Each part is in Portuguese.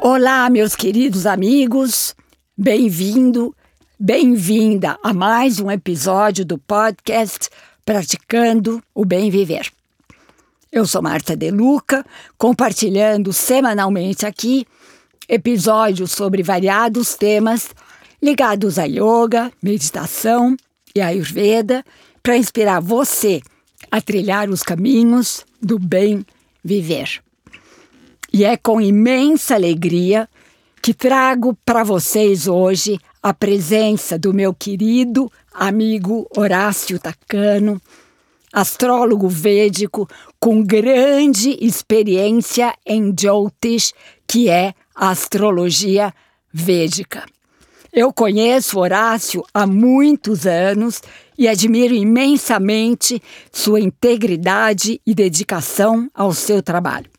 Olá, meus queridos amigos, bem-vindo, bem-vinda a mais um episódio do podcast Praticando o Bem Viver. Eu sou Marta De Luca, compartilhando semanalmente aqui episódios sobre variados temas ligados a yoga, meditação e ayurveda para inspirar você a trilhar os caminhos do bem viver. E é com imensa alegria que trago para vocês hoje a presença do meu querido amigo Horácio Tacano, astrólogo védico com grande experiência em Jyotish, que é a astrologia védica. Eu conheço Horácio há muitos anos e admiro imensamente sua integridade e dedicação ao seu trabalho.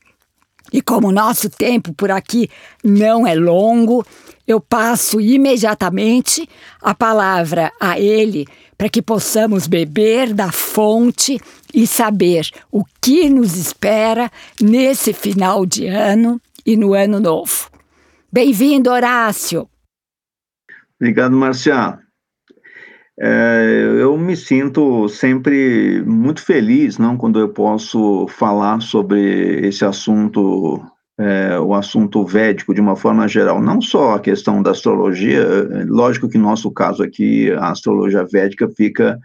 E como o nosso tempo por aqui não é longo, eu passo imediatamente a palavra a ele para que possamos beber da fonte e saber o que nos espera nesse final de ano e no ano novo. Bem-vindo, Horácio. Obrigado, Marcia. É, eu me sinto sempre muito feliz, não, quando eu posso falar sobre esse assunto, é, o assunto védico de uma forma geral, não só a questão da astrologia. Lógico que no nosso caso aqui a astrologia védica fica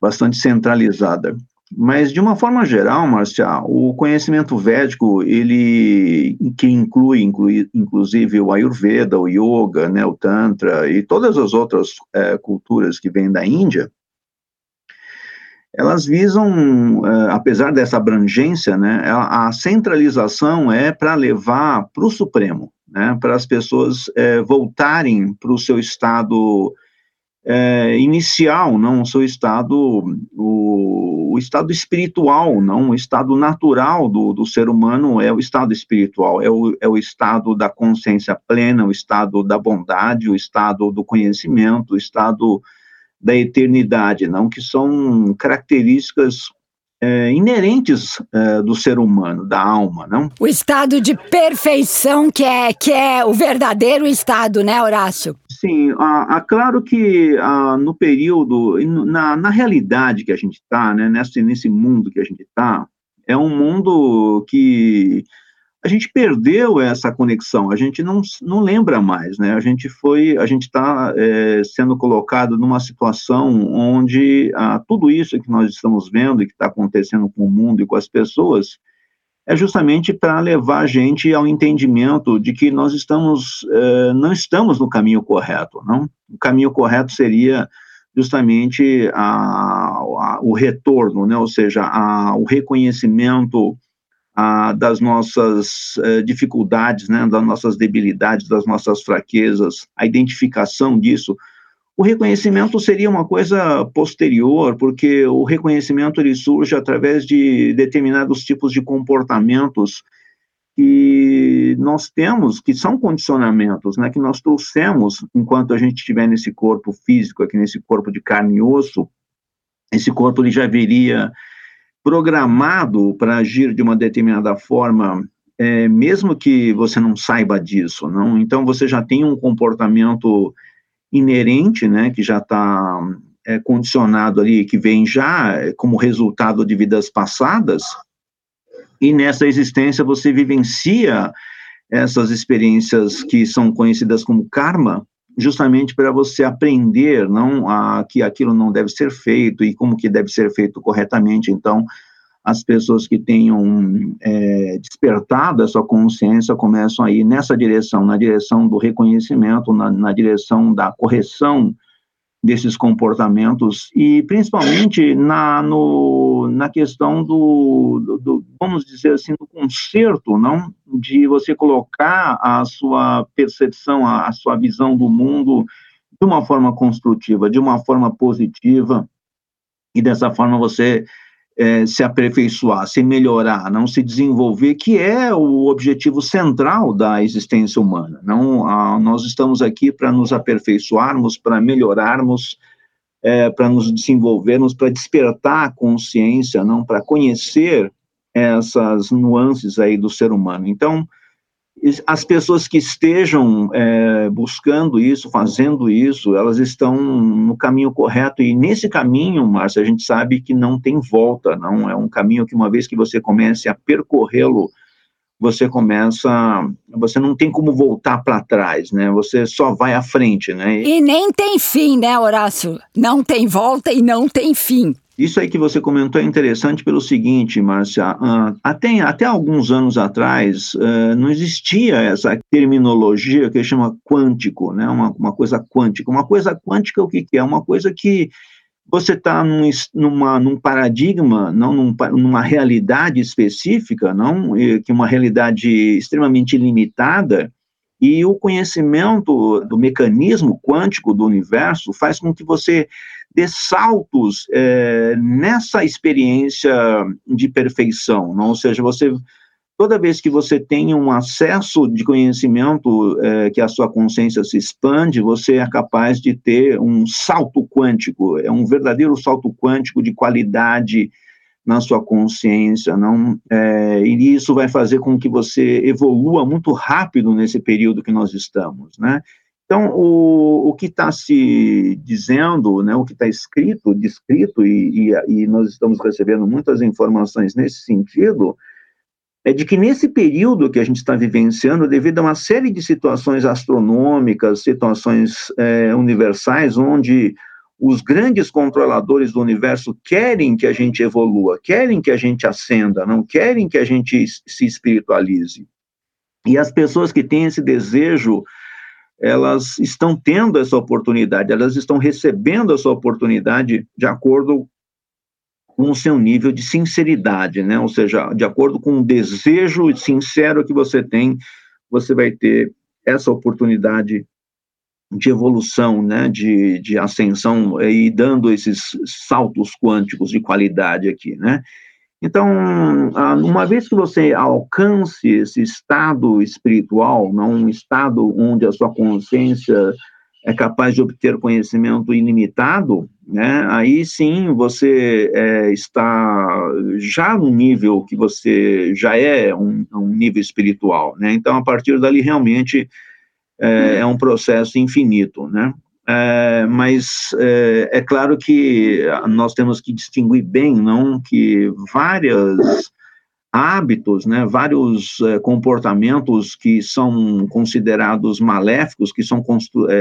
bastante centralizada, mas, de uma forma geral, Marcia, o conhecimento védico, ele, que inclui, inclui inclusive o Ayurveda, o Yoga, né, o Tantra e todas as outras é, culturas que vêm da Índia, elas visam, é, apesar dessa abrangência, né, a, a centralização é para levar para o Supremo, né, para as pessoas é, voltarem para o seu estado é, inicial, não o seu estado, o, o, estado espiritual, não o estado natural do, do ser humano é o estado espiritual, é o, é o estado da consciência plena, o estado da bondade, o estado do conhecimento, o estado da eternidade, não que são características é, inerentes é, do ser humano, da alma, não? O estado de perfeição que é que é o verdadeiro estado, né, Horácio? Sim, ah, ah, claro que ah, no período, na, na realidade que a gente está, né, nesse, nesse mundo que a gente está, é um mundo que a gente perdeu essa conexão, a gente não, não lembra mais, né? A gente foi, a gente está é, sendo colocado numa situação onde ah, tudo isso que nós estamos vendo e que está acontecendo com o mundo e com as pessoas é justamente para levar a gente ao entendimento de que nós estamos, é, não estamos no caminho correto, não? O caminho correto seria justamente a, a, o retorno, né? Ou seja, a, o reconhecimento das nossas uh, dificuldades, né, das nossas debilidades, das nossas fraquezas, a identificação disso. O reconhecimento seria uma coisa posterior, porque o reconhecimento ele surge através de determinados tipos de comportamentos que nós temos, que são condicionamentos, né, que nós trouxemos enquanto a gente estiver nesse corpo físico, aqui nesse corpo de carne e osso, esse corpo ele já viria programado para agir de uma determinada forma, é, mesmo que você não saiba disso, não? Então você já tem um comportamento inerente, né, que já está é, condicionado ali, que vem já como resultado de vidas passadas, e nessa existência você vivencia essas experiências que são conhecidas como karma, justamente para você aprender não a, que aquilo não deve ser feito e como que deve ser feito corretamente. Então, as pessoas que tenham é, despertado a sua consciência começam a ir nessa direção, na direção do reconhecimento, na, na direção da correção desses comportamentos e principalmente na, no, na questão do, do, do, vamos dizer assim, do conserto, não? De você colocar a sua percepção, a, a sua visão do mundo de uma forma construtiva, de uma forma positiva, e dessa forma você é, se aperfeiçoar, se melhorar, não se desenvolver, que é o objetivo central da existência humana. Não, a, nós estamos aqui para nos aperfeiçoarmos, para melhorarmos, é, para nos desenvolvermos, para despertar a consciência, não para conhecer essas nuances aí do ser humano. Então, as pessoas que estejam é, buscando isso, fazendo isso, elas estão no caminho correto, e nesse caminho, Márcia, a gente sabe que não tem volta, não é um caminho que uma vez que você comece a percorrê-lo, você começa, você não tem como voltar para trás, né? Você só vai à frente, né? E nem tem fim, né, Horácio? Não tem volta e não tem fim. Isso aí que você comentou é interessante pelo seguinte, Márcia, uh, até, até alguns anos atrás uh, não existia essa terminologia que chama quântico, né, uma, uma coisa quântica. Uma coisa quântica o que, que é? Uma coisa que você está num, numa, num paradigma, não num, numa realidade específica, não que uma realidade extremamente limitada, e o conhecimento do mecanismo quântico do universo faz com que você dê saltos é, nessa experiência de perfeição, não? ou seja, você toda vez que você tem um acesso de conhecimento é, que a sua consciência se expande, você é capaz de ter um salto quântico, é um verdadeiro salto quântico de qualidade na sua consciência, não? É, e isso vai fazer com que você evolua muito rápido nesse período que nós estamos, né? Então, o, o que está se dizendo, né, o que está escrito, descrito, e, e, e, nós estamos recebendo muitas informações nesse sentido, é de que nesse período que a gente está vivenciando, devido a uma série de situações astronômicas, situações é, universais, onde os grandes controladores do universo querem que a gente evolua, querem que a gente ascenda, não querem que a gente se espiritualize. E as pessoas que têm esse desejo elas estão tendo essa oportunidade, elas estão recebendo essa oportunidade de acordo com o seu nível de sinceridade, né? Ou seja, de acordo com o desejo sincero que você tem, você vai ter essa oportunidade de evolução, né, de, de ascensão e dando esses saltos quânticos de qualidade aqui, né? Então, uma vez que você alcance esse estado espiritual, não um estado onde a sua consciência é capaz de obter conhecimento ilimitado, né, aí sim você é, está já no nível que você já é um, um nível espiritual, né? Então, a partir dali, realmente é, é um processo infinito, né? É, mas é, é, claro que nós temos que distinguir bem, não, que vários hábitos, né, vários é, comportamentos que são considerados maléficos, que são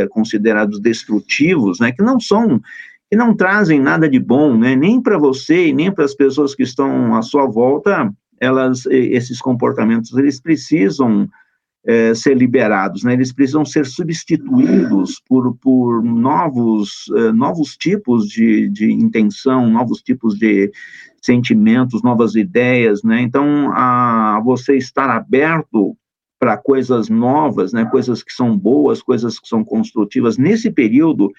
considerados destrutivos, né, que não são, que não trazem nada de bom, né, nem para você e nem para as pessoas que estão à sua volta, elas, esses comportamentos, eles precisam é, ser liberados, né? eles precisam ser substituídos por, por novos, é, novos tipos de, de intenção, novos tipos de sentimentos, novas ideias, né? Então, a, você estar aberto para coisas novas, né? Coisas que são boas, coisas que são construtivas nesse período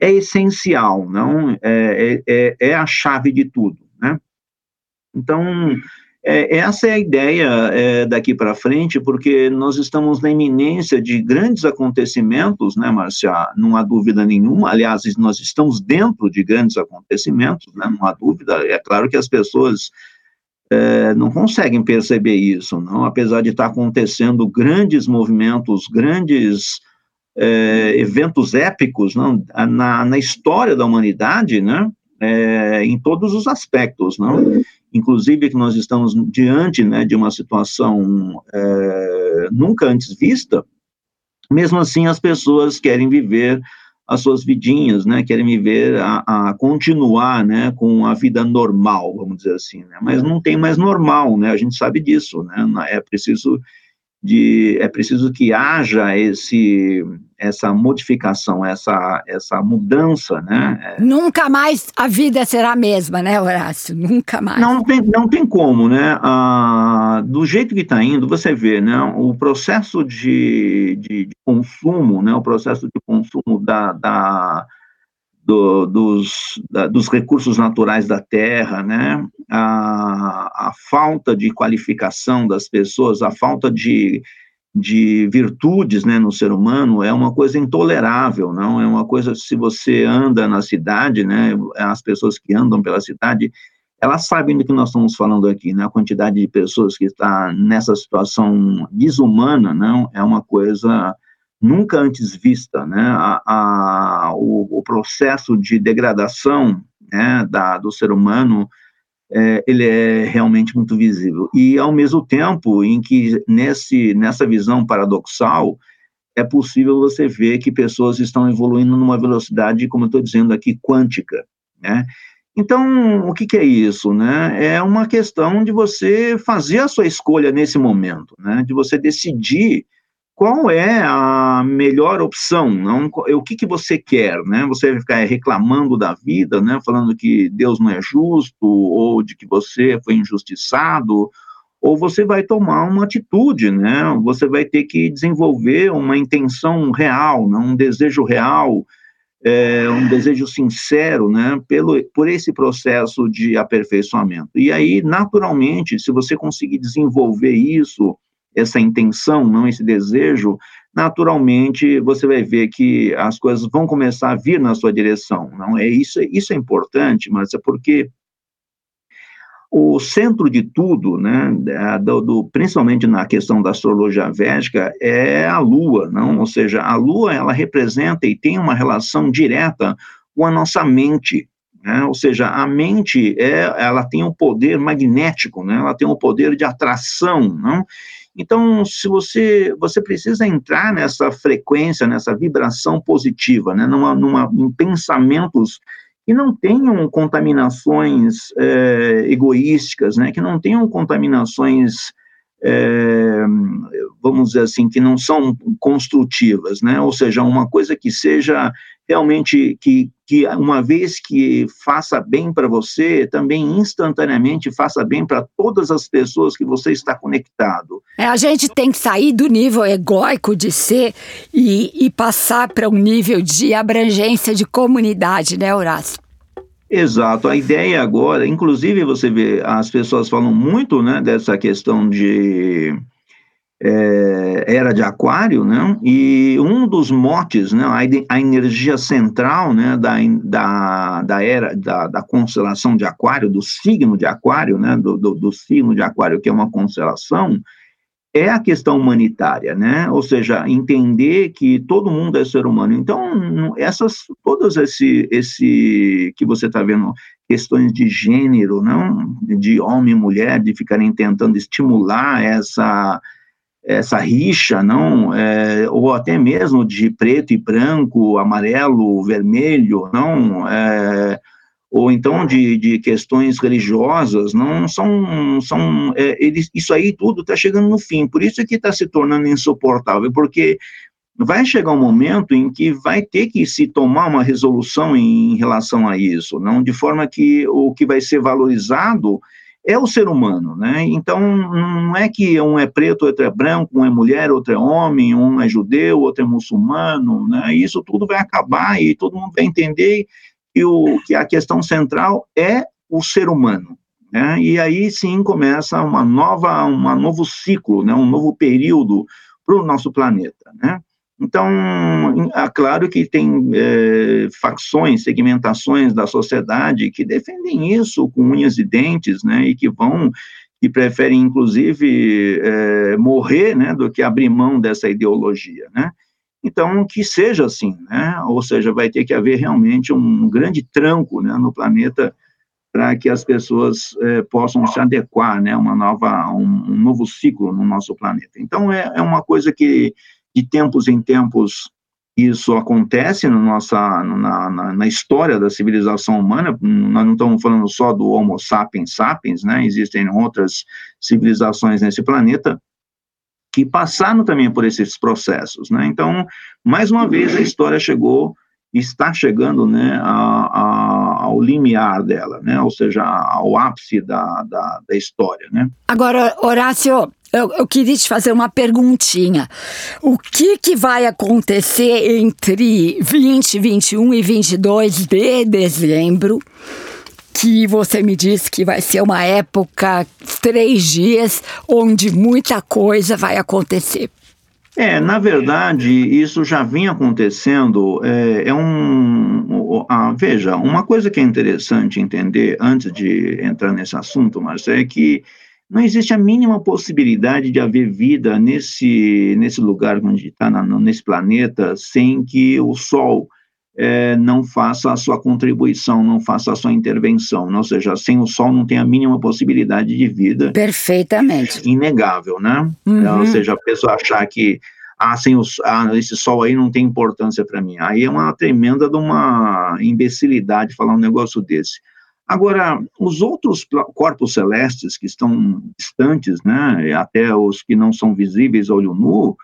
é essencial, não? É, é, é a chave de tudo, né? Então, é, essa é a ideia é, daqui para frente, porque nós estamos na iminência de grandes acontecimentos, né, Marcia? Não há dúvida nenhuma. Aliás, nós estamos dentro de grandes acontecimentos, né, não há dúvida. É claro que as pessoas é, não conseguem perceber isso, não, apesar de estar acontecendo grandes movimentos, grandes é, eventos épicos não, na, na história da humanidade, né? É, em todos os aspectos, não? Inclusive que nós estamos diante né, de uma situação é, nunca antes vista, mesmo assim as pessoas querem viver as suas vidinhas, né, querem viver a, a, continuar, né, com a vida normal, vamos dizer assim, né, mas não tem mais normal, né, a gente sabe disso, né, é preciso de é preciso que haja esse essa modificação, essa essa mudança, né? Nunca mais a vida será a mesma, né, Horácio? Nunca mais. Não tem, não tem como, né? Ah, do jeito que está indo, você vê, né? O processo de, de, de, consumo, né? O processo de consumo da, da do, dos, da, dos recursos naturais da terra, né? A, a falta de qualificação das pessoas, a falta de, de virtudes né, no ser humano é uma coisa intolerável, não é uma coisa, se você anda na cidade, né, as pessoas que andam pela cidade, elas sabem do que nós estamos falando aqui, né? A quantidade de pessoas que está nessa situação desumana, não é uma coisa nunca antes vista, né? A, a o, o, processo de degradação né, da, do ser humano, é, ele é realmente muito visível. E, ao mesmo tempo em que, nesse, nessa visão paradoxal, é possível você ver que pessoas estão evoluindo numa velocidade, como eu estou dizendo aqui, quântica, né? Então, o que, que, é isso, né? É uma questão de você fazer a sua escolha nesse momento, né? De você decidir qual é a melhor opção, não? O que, que você quer, né? Você vai ficar reclamando da vida, né? Falando que Deus não é justo ou de que você foi injustiçado, ou você vai tomar uma atitude, né? Você vai ter que desenvolver uma intenção real, né? um desejo real é, um desejo sincero, né, pelo, por esse processo de aperfeiçoamento. E aí, naturalmente, se você conseguir desenvolver isso, essa intenção, não esse desejo, naturalmente você vai ver que as coisas vão começar a vir na sua direção. Não é isso? Isso é importante, Márcia, porque o centro de tudo, né, do, do, principalmente na questão da astrologia védica, é a Lua, não? Ou seja, a Lua ela representa e tem uma relação direta com a nossa mente, né? Ou seja, a mente é, ela tem um poder magnético, né? Ela tem um poder de atração, não? Então, se você você precisa entrar nessa frequência, nessa vibração positiva, né? Numa, numa em pensamentos que não tenham contaminações é, egoísticas, né, que não tenham contaminações, é, vamos dizer assim, que não são construtivas, né, ou seja, uma coisa que seja realmente que, que uma vez que faça bem para você, também instantaneamente faça bem para todas as pessoas que você está conectado. É, a gente tem que sair do nível egóico de ser e, e passar para um nível de abrangência de comunidade, né, Horácio? Exato. A ideia agora, inclusive você vê, as pessoas falam muito, né, dessa questão de é, era de aquário, né? E um dos motes, né? A, a energia central, né? Da, da, da era da, da, constelação de aquário, do signo de aquário, né? Do, do, do, signo de aquário, que é uma constelação, é a questão humanitária, né? Ou seja, entender que todo mundo é ser humano. Então, essas, todas esse, esse que você está vendo, questões de gênero, não, de homem e mulher, de ficarem tentando estimular essa essa rixa, não, é, ou até mesmo de preto e branco, amarelo, vermelho, não, é, ou então de, de questões religiosas, não? São, são é, eles, isso aí tudo está chegando no fim, por isso é que está se tornando insuportável, porque vai chegar um momento em que vai ter que se tomar uma resolução em relação a isso, não? De forma que o que vai ser valorizado é o ser humano, né? Então, não é que um é preto, outro é branco, um é mulher, outro é homem, um é judeu, outro é muçulmano, né? Isso tudo vai acabar e todo mundo vai entender que, o, que a questão central é o ser humano, né? E aí sim começa uma nova, um novo ciclo, né? Um novo período para o nosso planeta, né? Então, é claro que tem é, facções, segmentações da sociedade que defendem isso com unhas e dentes, né, e que vão, que preferem, inclusive, é, morrer, né, do que abrir mão dessa ideologia, né. Então, que seja assim, né, ou seja, vai ter que haver realmente um grande tranco, né, no planeta para que as pessoas é, possam se adequar, né, uma nova, um, um, novo ciclo no nosso planeta. Então, é, é uma coisa que de tempos em tempos isso acontece no nossa, na, na, na, história da civilização humana, nós não estamos falando só do Homo sapiens sapiens, né, existem outras civilizações nesse planeta que passaram também por esses processos, né, então, mais uma vez a história chegou, está chegando, né, a, a, ao limiar dela, né, ou seja, ao ápice da, da, da história, né. Agora, Horácio, eu, eu, queria te fazer uma perguntinha. O que, que vai acontecer entre 20, 21 e 22 de dezembro? Que você me disse que vai ser uma época, três dias, onde muita coisa vai acontecer. É, na verdade, isso já vinha acontecendo. É, é um. Ah, veja, uma coisa que é interessante entender antes de entrar nesse assunto, Marcelo, é que não existe a mínima possibilidade de haver vida nesse, nesse lugar onde está, nesse planeta, sem que o Sol é, não faça a sua contribuição, não faça a sua intervenção. Ou seja, sem o Sol não tem a mínima possibilidade de vida. Perfeitamente. Inegável, né? Uhum. Então, ou seja, a pessoa achar que ah, sem o, ah, esse Sol aí não tem importância para mim. Aí é uma tremenda de uma imbecilidade falar um negócio desse. Agora, os outros corpos celestes que estão distantes, né, até os que não são visíveis a olho nu,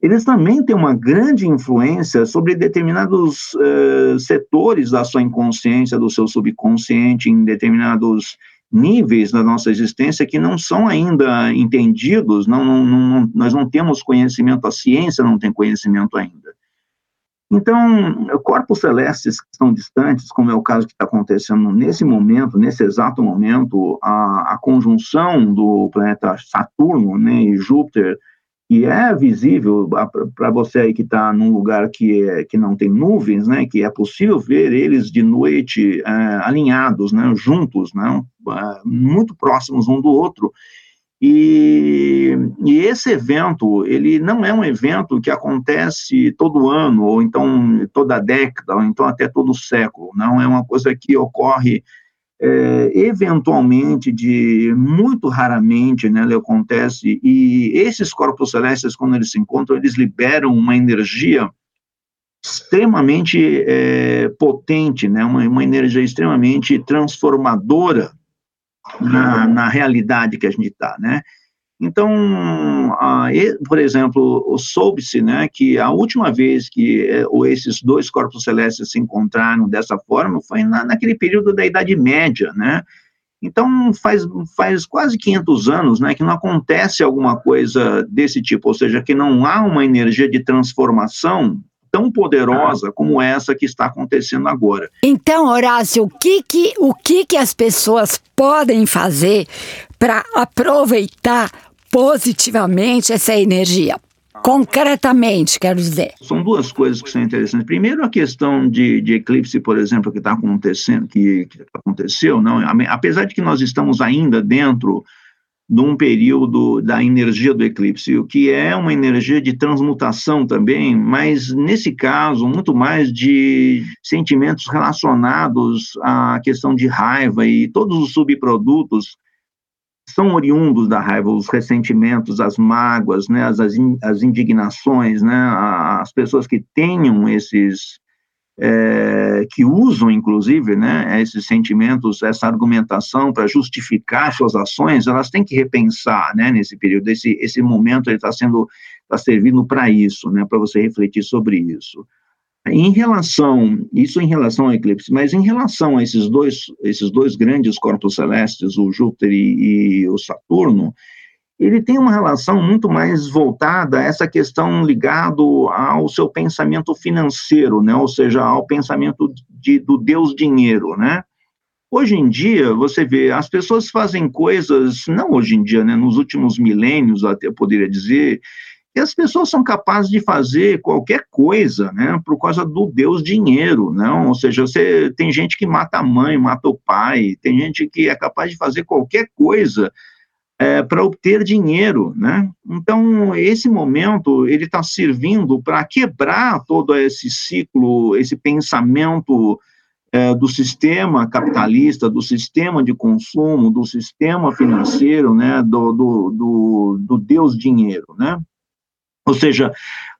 eles também têm uma grande influência sobre determinados uh, setores da sua inconsciência, do seu subconsciente, em determinados níveis da nossa existência que não são ainda entendidos, não, não, não, nós não temos conhecimento, a ciência não tem conhecimento ainda. Então, corpos celestes que estão distantes, como é o caso que está acontecendo nesse momento, nesse exato momento, a, a conjunção do planeta Saturno né, e Júpiter que é visível para você aí que está num lugar que, é, que não tem nuvens, né, que é possível ver eles de noite é, alinhados, né, juntos, né, é, muito próximos um do outro. E, e, esse evento, ele não é um evento que acontece todo ano, ou então toda década, ou então até todo século, não é uma coisa que ocorre é, eventualmente, de muito raramente, né, acontece, e esses corpos celestes, quando eles se encontram, eles liberam uma energia extremamente é, potente, né, uma, uma energia extremamente transformadora na, na realidade que a gente está, né, então, por exemplo, soube-se né, que a última vez que eh, esses dois corpos celestes se encontraram dessa forma foi na, naquele período da Idade Média, né? Então, faz, faz quase 500 anos né, que não acontece alguma coisa desse tipo, ou seja, que não há uma energia de transformação tão poderosa como essa que está acontecendo agora. Então, Horácio, o que que, o que, que as pessoas podem fazer para aproveitar positivamente essa energia? Concretamente, quero dizer. São duas coisas que são interessantes. Primeiro, a questão de, de eclipse, por exemplo, que está acontecendo, que, que aconteceu, não? Apesar de que nós estamos ainda dentro de um período da energia do eclipse, o que é uma energia de transmutação também, mas nesse caso, muito mais de sentimentos relacionados à questão de raiva e todos os subprodutos são oriundos da raiva, os ressentimentos, as mágoas, né, as, as indignações, né, as pessoas que tenham esses, é, que usam, inclusive, né, esses sentimentos, essa argumentação para justificar suas ações, elas têm que repensar, né, nesse período, esse, esse momento está sendo, está servindo para isso, né, para você refletir sobre isso. Em relação, isso em relação ao eclipse, mas em relação a esses dois, esses dois grandes corpos celestes, o Júpiter e, e o Saturno, ele tem uma relação muito mais voltada a essa questão ligado ao seu pensamento financeiro, né? Ou seja, ao pensamento de, do Deus dinheiro, né? Hoje em dia, você vê, as pessoas fazem coisas, não hoje em dia, né, nos últimos milênios, até eu poderia dizer, e as pessoas são capazes de fazer qualquer coisa, né, por causa do Deus dinheiro, não? Ou seja, você tem gente que mata a mãe, mata o pai, tem gente que é capaz de fazer qualquer coisa é, para obter dinheiro, né? Então esse momento ele está servindo para quebrar todo esse ciclo, esse pensamento é, do sistema capitalista, do sistema de consumo, do sistema financeiro, né? Do, do, do, do Deus dinheiro, né? Ou seja,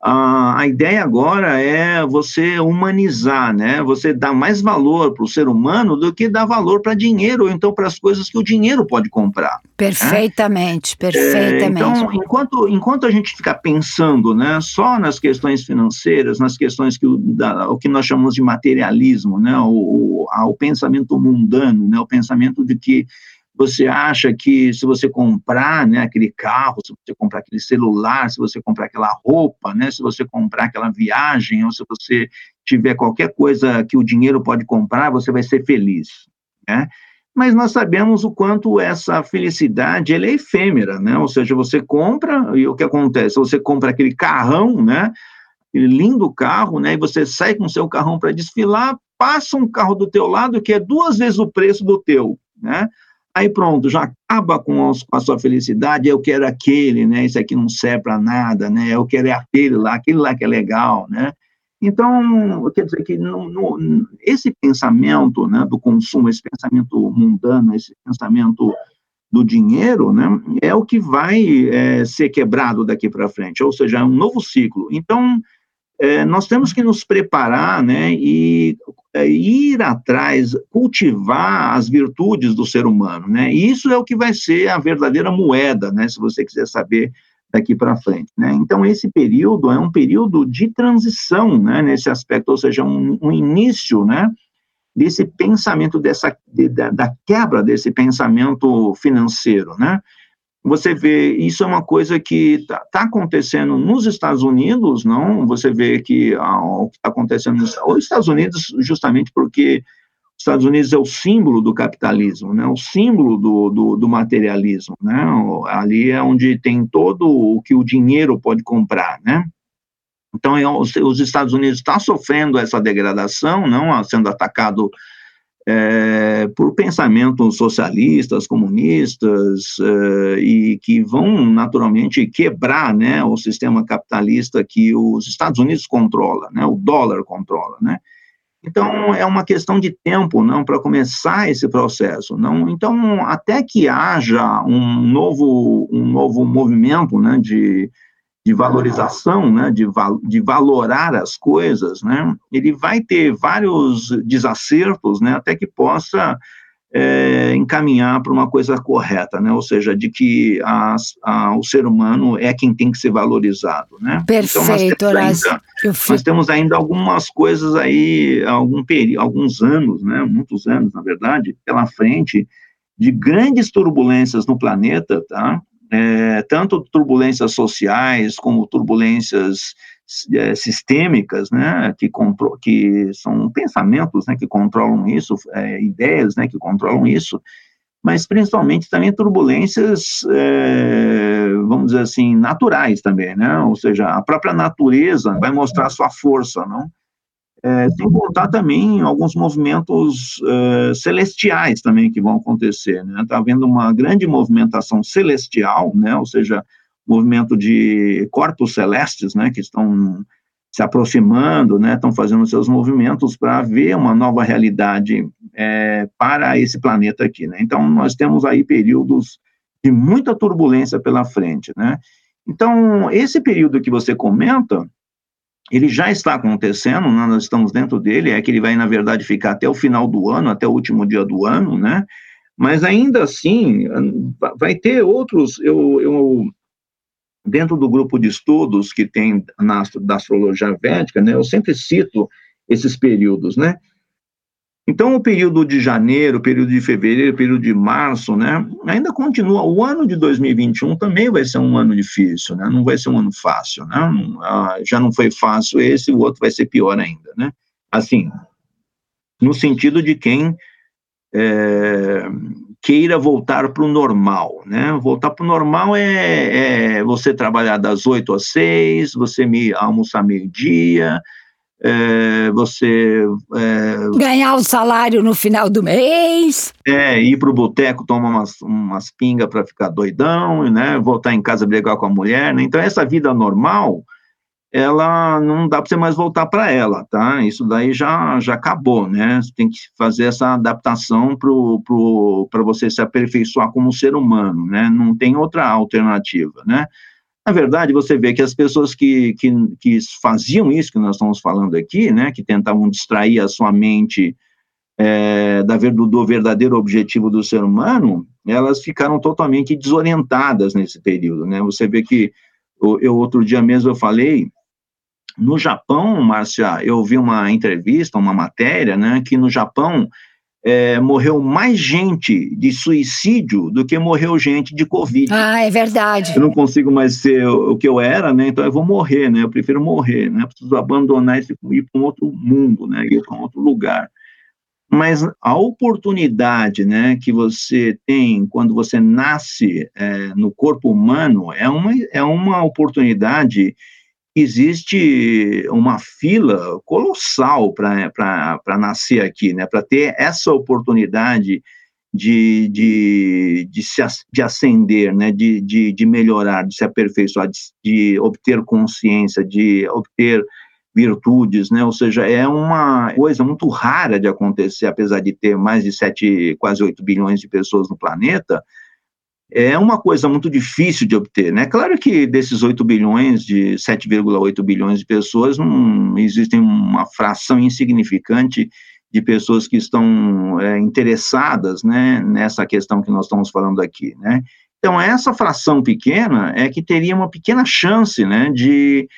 a, a ideia agora é você humanizar, né? Você dar mais valor para o ser humano do que dar valor para dinheiro, ou então para as coisas que o dinheiro pode comprar. Perfeitamente, né? perfeitamente. É, então, enquanto, enquanto a gente ficar pensando né, só nas questões financeiras, nas questões que o, da, o que nós chamamos de materialismo, né? O, o, o pensamento mundano, né? O pensamento de que você acha que se você comprar né, aquele carro, se você comprar aquele celular, se você comprar aquela roupa, né, se você comprar aquela viagem, ou se você tiver qualquer coisa que o dinheiro pode comprar, você vai ser feliz. Né? mas nós sabemos o quanto essa felicidade é efêmera, né? Ou seja, você compra e o que acontece? Você compra aquele carrão, né? Aquele lindo carro, né? E você sai com o seu carrão para desfilar, passa um carro do teu lado que é duas vezes o preço do teu, né? Aí pronto, já acaba com, a sua felicidade, eu quero aquele, né? Isso aqui não serve para nada, né? Eu quero é aquele lá, aquele lá que é legal, né? Então, quer dizer que esse pensamento né, do consumo, esse pensamento mundano, esse pensamento do dinheiro, né, é o que vai é, ser quebrado daqui para frente, ou seja, é um novo ciclo. Então, é, nós temos que nos preparar né, e é, ir atrás, cultivar as virtudes do ser humano. Né, e isso é o que vai ser a verdadeira moeda, né, se você quiser saber daqui para frente. Né? Então, esse período é um período de transição né, nesse aspecto, ou seja, um, um início né, desse pensamento, dessa, de, da, da, quebra desse pensamento financeiro. Né? Você vê, isso é uma coisa que está tá acontecendo nos Estados Unidos, não? Você vê que ah, o que está acontecendo nos Estados Unidos, justamente porque Estados Unidos é o símbolo do capitalismo, né? O símbolo do, do, do, materialismo, né? Ali é onde tem todo o que o dinheiro pode comprar, né? Então, é, os, os Estados Unidos está sofrendo essa degradação, não sendo atacado é, por pensamentos socialistas, comunistas, é, e que vão naturalmente quebrar, né, o sistema capitalista que os Estados Unidos controla, né, o dólar controla, né? Então, é uma questão de tempo, não, para começar esse processo, não. Então, até que haja um novo, um novo movimento, né, de, de valorização, né, de, de valorar as coisas, né, ele vai ter vários desacertos, né, até que possa é, encaminhar para uma coisa correta, né? Ou seja, de que as, a, o ser humano é quem tem que ser valorizado, né? Perfeito, então, nós, temos ainda, nós temos ainda algumas coisas aí, algum alguns anos, né? Muitos anos, na verdade, pela frente, de grandes turbulências no planeta, tá? É, tanto turbulências sociais como turbulências é, sistêmicas, né, que, que são pensamentos, né, que controlam isso, é, ideias, né, que controlam isso, mas principalmente também turbulências, é, vamos dizer assim, naturais também, né, ou seja, a própria natureza vai mostrar sua força, não? É, sem contar também alguns movimentos é, celestiais também que vão acontecer, né, está havendo uma grande movimentação celestial, né, ou seja, movimento de corpos celestes, né, que estão se aproximando, né, estão fazendo seus movimentos para ver uma nova realidade é, para esse planeta aqui, né. Então, nós temos aí períodos de muita turbulência pela frente, né. Então, esse período que você comenta, ele já está acontecendo, né, nós estamos dentro dele, é que ele vai, na verdade, ficar até o final do ano, até o último dia do ano, né, mas ainda assim, vai ter outros, eu, eu dentro do grupo de estudos que tem na, da astrologia védica, né, eu sempre cito esses períodos, né? Então, o período de janeiro, o período de fevereiro, o período de março, né, ainda continua. O ano de 2021 também vai ser um ano difícil, né? Não vai ser um ano fácil, né? Ah, já não foi fácil esse, o outro vai ser pior ainda, né? Assim, no sentido de quem é, queira voltar para o normal, né? Voltar para o normal é, é, você trabalhar das 8 às 6, você me almoçar meio-dia, é, você... É, Ganhar o salário no final do mês. É, ir para o boteco, tomar umas, umas pingas para ficar doidão, né? Voltar em casa brigar com a mulher, né? Então, essa vida normal ela não dá para você mais voltar para ela, tá? Isso daí já, já acabou, né? Você tem que fazer essa adaptação para pro, pro, você se aperfeiçoar como ser humano, né? Não tem outra alternativa, né? Na verdade, você vê que as pessoas que, que, que faziam isso que nós estamos falando aqui, né? Que tentavam distrair a sua mente é, da, do verdadeiro objetivo do ser humano, elas ficaram totalmente desorientadas nesse período, né? Você vê que eu outro dia mesmo eu falei no Japão, Márcia, eu vi uma entrevista, uma matéria, né, que no Japão é, morreu mais gente de suicídio do que morreu gente de Covid. Ah, é verdade. Eu não consigo mais ser o que eu era, né? Então eu vou morrer, né? Eu prefiro morrer, né? Eu preciso abandonar esse e ir para um outro mundo, né? Ir para um outro lugar. mas a oportunidade né, que você tem quando você nasce é, no corpo humano é uma, é uma oportunidade. Existe uma fila colossal para nascer aqui, né, para ter essa oportunidade de, de, de, se, de ascender, né, de, de, de melhorar, de se aperfeiçoar, de, de obter consciência, de obter virtudes, né? Ou seja, é uma coisa muito rara de acontecer, apesar de ter mais de 7, quase 8 bilhões de pessoas no planeta, é uma coisa muito difícil de obter, né? Claro que desses 8 bilhões, de 7,8 bilhões de pessoas, não existem uma fração insignificante de pessoas que estão é, interessadas, né, nessa questão que nós estamos falando aqui, né? Então, essa fração pequena é que teria uma pequena chance, né, de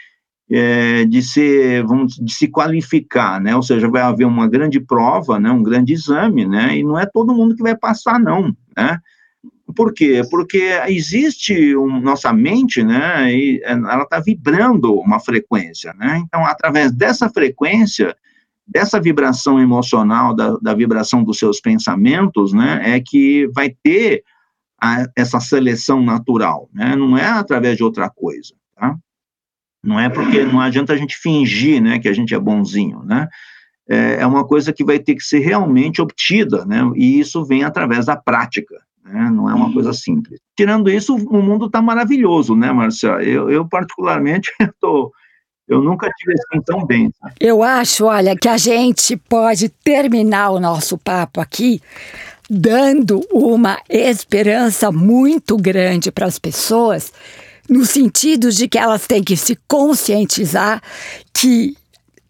é, de, ser, vamos, de se qualificar, né? Ou seja, vai haver uma grande prova, né? Um grande exame, né? E não é todo mundo que vai passar, não, né? Por quê? Porque existe um, nossa mente, né? E ela está vibrando uma frequência, né? Então, através dessa frequência, dessa vibração emocional, da, da vibração dos seus pensamentos, né? É que vai ter a, essa seleção natural, né? Não é através de outra coisa, tá? Não é porque não adianta a gente fingir, né, que a gente é bonzinho, né? É, é uma coisa que vai ter que ser realmente obtida, né? E isso vem através da prática, né? Não é uma coisa simples. Tirando isso, o mundo está maravilhoso, né, Marcia? Eu, eu particularmente, estou eu nunca tive assim tão bem. Eu acho, olha, que a gente pode terminar o nosso papo aqui dando uma esperança muito grande para as pessoas no sentido de que elas têm que se conscientizar que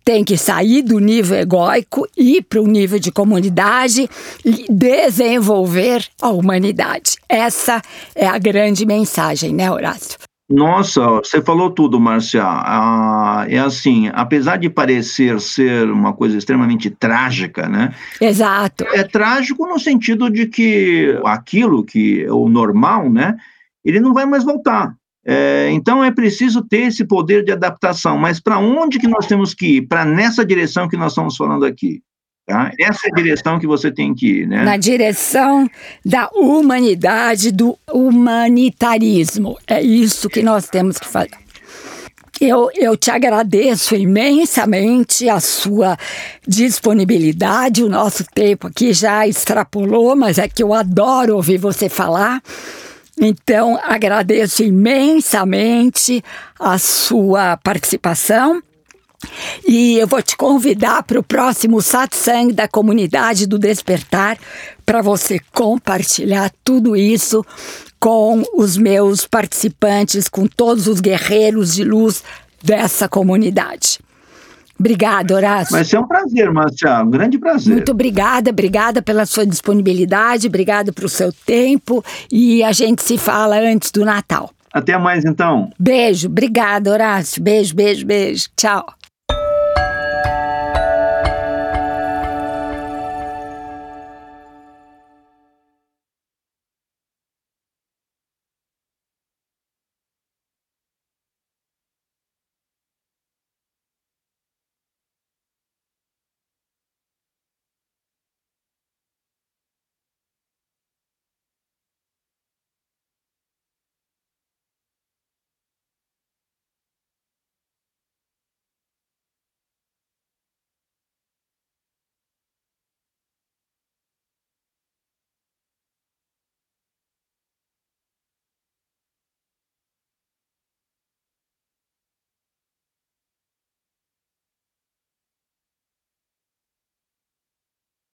tem que sair do nível egóico e ir para o nível de comunidade e desenvolver a humanidade. Essa é a grande mensagem, né, Horácio? Nossa, você falou tudo, Márcia. Ah, é assim, apesar de parecer ser uma coisa extremamente trágica, né? Exato. É trágico no sentido de que aquilo que é o normal, né? Ele não vai mais voltar. É, então é preciso ter esse poder de adaptação, mas para onde que nós temos que ir? Para nessa direção que nós estamos falando aqui. Tá? Essa é a direção que você tem que ir, né? Na direção da humanidade, do humanitarismo. É isso que nós temos que fazer. Eu, eu te agradeço imensamente a sua disponibilidade. O nosso tempo aqui já extrapolou, mas é que eu adoro ouvir você falar. Então, agradeço imensamente a sua participação. E eu vou te convidar para o próximo satsang da comunidade do Despertar para você compartilhar tudo isso com os meus participantes, com todos os guerreiros de luz dessa comunidade. Obrigada, Horácio. Vai ser um prazer, Márcia, um grande prazer. Muito obrigada, obrigada pela sua disponibilidade, obrigada pelo seu tempo e a gente se fala antes do Natal. Até mais, então. Beijo, obrigada, Horácio. Beijo, beijo, beijo. Tchau.